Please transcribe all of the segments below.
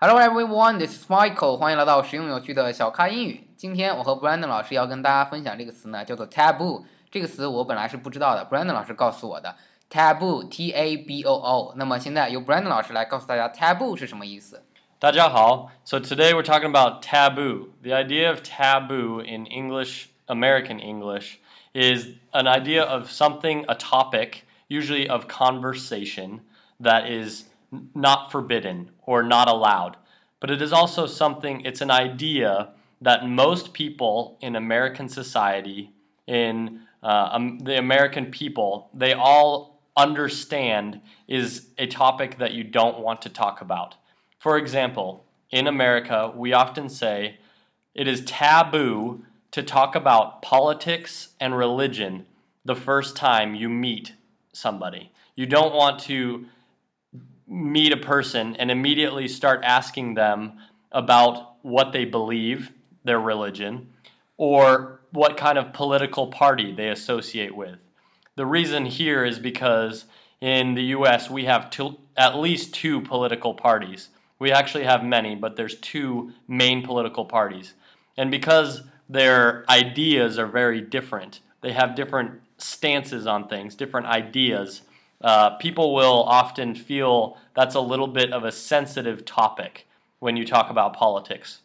Hello everyone, this is Michael. 欢迎来到实用有趣的小咖英语。今天我和 Brandon 老师要跟大家分享这个词呢，叫做 taboo。这个词我本来是不知道的，Brandon 老师告诉我的。taboo，t a b o o。那么现在由 Brandon 老师来告诉大家 taboo 是什么意思。大家好. So today we're talking about taboo. The idea of taboo in English, American English, is an idea of something, a topic, usually of conversation, that is not forbidden or not allowed. But it is also something, it's an idea that most people in American society, in uh, um, the American people, they all understand is a topic that you don't want to talk about. For example, in America, we often say it is taboo to talk about politics and religion the first time you meet somebody. You don't want to meet a person and immediately start asking them about what they believe, their religion, or what kind of political party they associate with. The reason here is because in the US we have two, at least two political parties. We actually have many, but there's two main political parties. And because their ideas are very different, they have different stances on things, different ideas. Uh, people will often feel that's a little bit of a sensitive topic when you talk about politics.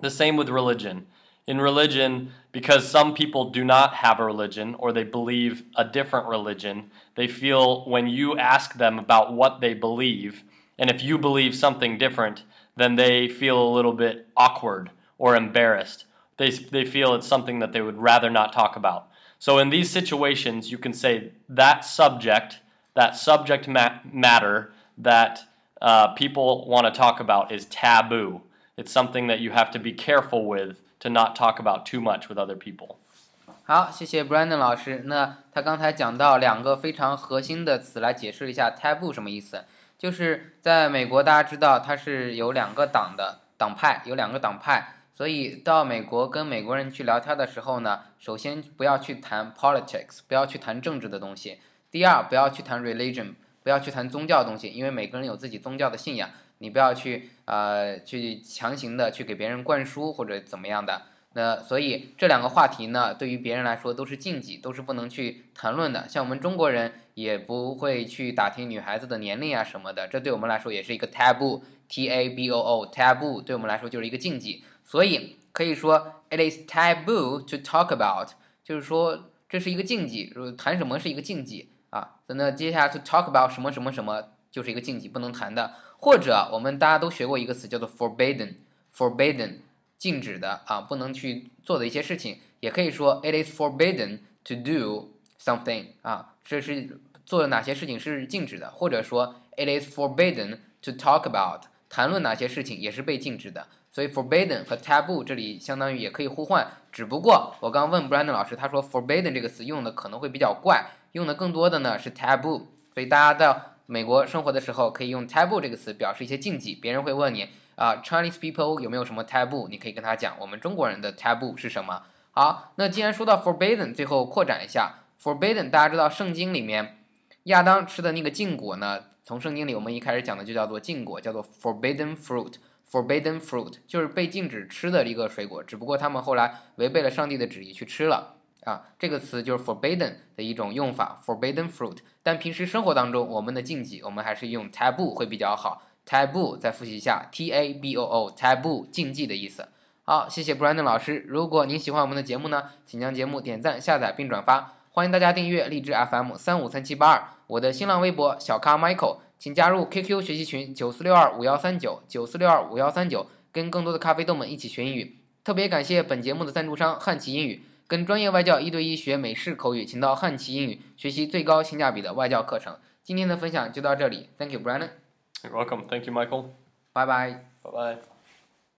The same with religion. In religion, because some people do not have a religion or they believe a different religion, they feel when you ask them about what they believe, and if you believe something different, then they feel a little bit awkward or embarrassed. They, they feel it's something that they would rather not talk about. So, in these situations, you can say that subject, that subject ma- matter that uh, people want to talk about is taboo. It's something that you have to be careful with to not talk about too much with other people. 好，谢谢 Brandon 老师。那他刚才讲到两个非常核心的词来解释一下 taboo 什么意思。就是在美国，大家知道它是有两个党的党派，有两个党派，所以到美国跟美国人去聊天的时候呢，首先不要去谈 politics，不要去谈政治的东西； 第二，不要去谈 religion，不要去谈宗教的东西，因为每个人有自己宗教的信仰，你不要去呃去强行的去给别人灌输或者怎么样的。那所以这两个话题呢，对于别人来说都是禁忌，都是不能去谈论的。像我们中国人也不会去打听女孩子的年龄啊什么的，这对我们来说也是一个 taboo，t a b o o，taboo 对我们来说就是一个禁忌。所以可以说 it is taboo to talk about，就是说这是一个禁忌，谈什么是一个禁忌啊。那接下来 to talk about 什么什么什么就是一个禁忌，不能谈的。或者我们大家都学过一个词叫做 forbidden，forbidden。禁止的啊，不能去做的一些事情，也可以说 it is forbidden to do something 啊，这是做哪些事情是禁止的，或者说 it is forbidden to talk about 谈论哪些事情也是被禁止的。所以 forbidden 和 taboo 这里相当于也可以互换，只不过我刚问 Brandon 老师，他说 forbidden 这个词用的可能会比较怪，用的更多的呢是 taboo。所以大家到美国生活的时候可以用 taboo 这个词表示一些禁忌，别人会问你。啊，Chinese people 有没有什么 taboo？你可以跟他讲，我们中国人的 taboo 是什么？好，那既然说到 forbidden，最后扩展一下，forbidden 大家知道圣经里面亚当吃的那个禁果呢？从圣经里我们一开始讲的就叫做禁果，叫做 forbidden fruit，forbidden fruit 就是被禁止吃的一个水果，只不过他们后来违背了上帝的旨意去吃了啊。这个词就是 forbidden 的一种用法，forbidden fruit。但平时生活当中我们的禁忌，我们还是用 taboo 会比较好。taboo 再复习一下，t a b o o taboo 禁忌的意思。好，谢谢 Brandon 老师。如果您喜欢我们的节目呢，请将节目点赞、下载并转发。欢迎大家订阅荔枝 FM 三五三七八二，我的新浪微博小咖 Michael，请加入 QQ 学习群九四六二五幺三九九四六二五幺三九，跟更多的咖啡豆们一起学英语。特别感谢本节目的赞助商汉奇英语，跟专业外教一对一学美式口语，请到汉奇英语学习最高性价比的外教课程。今天的分享就到这里，Thank you Brandon。You're welcome. Thank you, Michael. Bye bye. Bye bye.